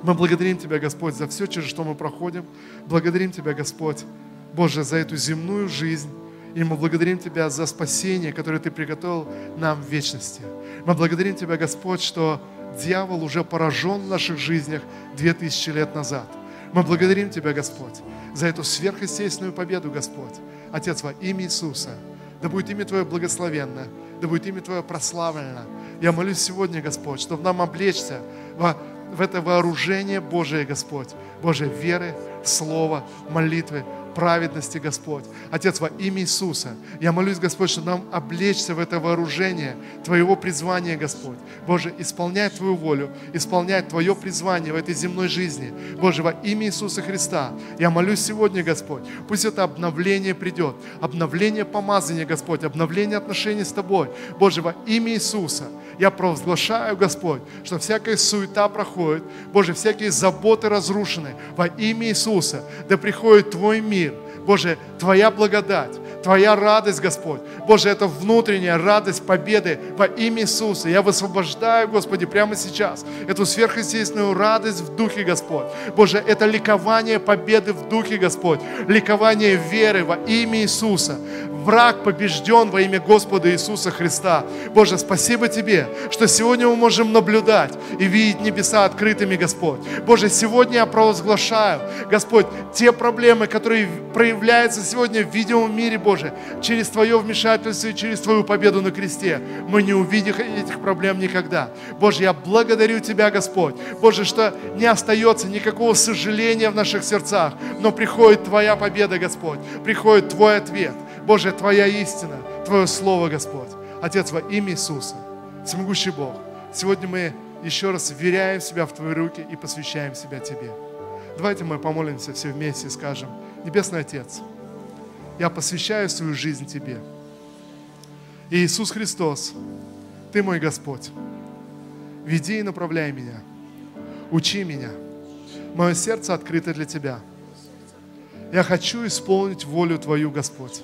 Мы благодарим Тебя, Господь, за все, через что мы проходим. Благодарим Тебя, Господь, Боже, за эту земную жизнь. И мы благодарим Тебя за спасение, которое Ты приготовил нам в вечности. Мы благодарим Тебя, Господь, что дьявол уже поражен в наших жизнях две тысячи лет назад. Мы благодарим Тебя, Господь, за эту сверхъестественную победу, Господь. Отец, во имя Иисуса, да будет имя Твое благословенно, да будет имя Твое прославлено. Я молюсь сегодня, Господь, чтобы нам облечься во, в это вооружение Божие, Господь, Божьей веры, слова, молитвы, праведности, Господь. Отец, во имя Иисуса, я молюсь, Господь, что нам облечься в это вооружение Твоего призвания, Господь. Боже, исполнять Твою волю, исполнять Твое призвание в этой земной жизни. Боже, во имя Иисуса Христа, я молюсь сегодня, Господь, пусть это обновление придет, обновление помазания, Господь, обновление отношений с Тобой. Боже, во имя Иисуса, я провозглашаю, Господь, что всякая суета проходит, Боже, всякие заботы разрушены во имя Иисуса, да приходит Твой мир. Боже, Твоя благодать, Твоя радость, Господь. Боже, это внутренняя радость победы во имя Иисуса. Я высвобождаю, Господи, прямо сейчас эту сверхъестественную радость в Духе, Господь. Боже, это ликование победы в Духе, Господь. Ликование веры во имя Иисуса. Враг побежден во имя Господа Иисуса Христа. Боже, спасибо Тебе, что сегодня мы можем наблюдать и видеть небеса открытыми, Господь. Боже, сегодня я провозглашаю, Господь, те проблемы, которые проявляются сегодня в видимом мире, Боже, через Твое вмешательство и через Твою победу на кресте, мы не увидим этих проблем никогда. Боже, я благодарю Тебя, Господь. Боже, что не остается никакого сожаления в наших сердцах, но приходит Твоя победа, Господь, приходит Твой ответ – Боже, Твоя истина, Твое Слово, Господь. Отец, во имя Иисуса, всемогущий Бог, сегодня мы еще раз вверяем себя в Твои руки и посвящаем себя Тебе. Давайте мы помолимся все вместе и скажем, Небесный Отец, я посвящаю свою жизнь Тебе. И Иисус Христос, Ты мой Господь. Веди и направляй меня. Учи меня. Мое сердце открыто для Тебя. Я хочу исполнить волю Твою, Господь.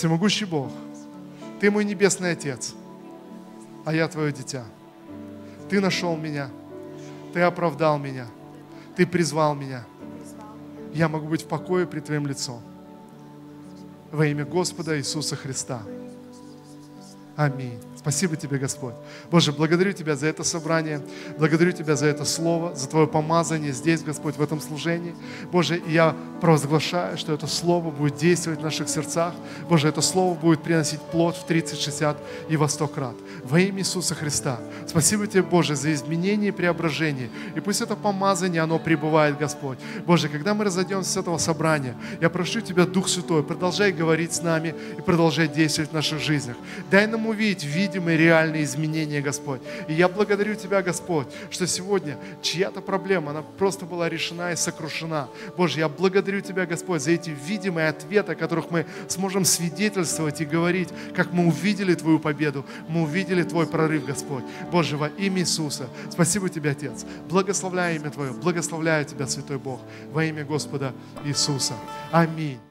Всемогущий Бог, Ты мой Небесный Отец, а я Твое дитя. Ты нашел меня, Ты оправдал меня, Ты призвал меня. Я могу быть в покое при Твоим лицом. Во имя Господа Иисуса Христа. Аминь. Спасибо тебе, Господь. Боже, благодарю Тебя за это собрание, благодарю Тебя за это слово, за Твое помазание здесь, Господь, в этом служении. Боже, и я провозглашаю, что это слово будет действовать в наших сердцах. Боже, это слово будет приносить плод в 30, 60 и во 100 крат. Во имя Иисуса Христа. Спасибо Тебе, Боже, за изменение и преображение. И пусть это помазание, оно пребывает, Господь. Боже, когда мы разойдемся с этого собрания, я прошу Тебя, Дух Святой, продолжай говорить с нами и продолжай действовать в наших жизнях. Дай нам увидеть, видеть видимые, реальные изменения, Господь. И я благодарю Тебя, Господь, что сегодня чья-то проблема, она просто была решена и сокрушена. Боже, я благодарю Тебя, Господь, за эти видимые ответы, о которых мы сможем свидетельствовать и говорить, как мы увидели Твою победу, мы увидели Твой прорыв, Господь. Боже, во имя Иисуса, спасибо Тебе, Отец. Благословляю имя Твое, благословляю Тебя, Святой Бог, во имя Господа Иисуса. Аминь.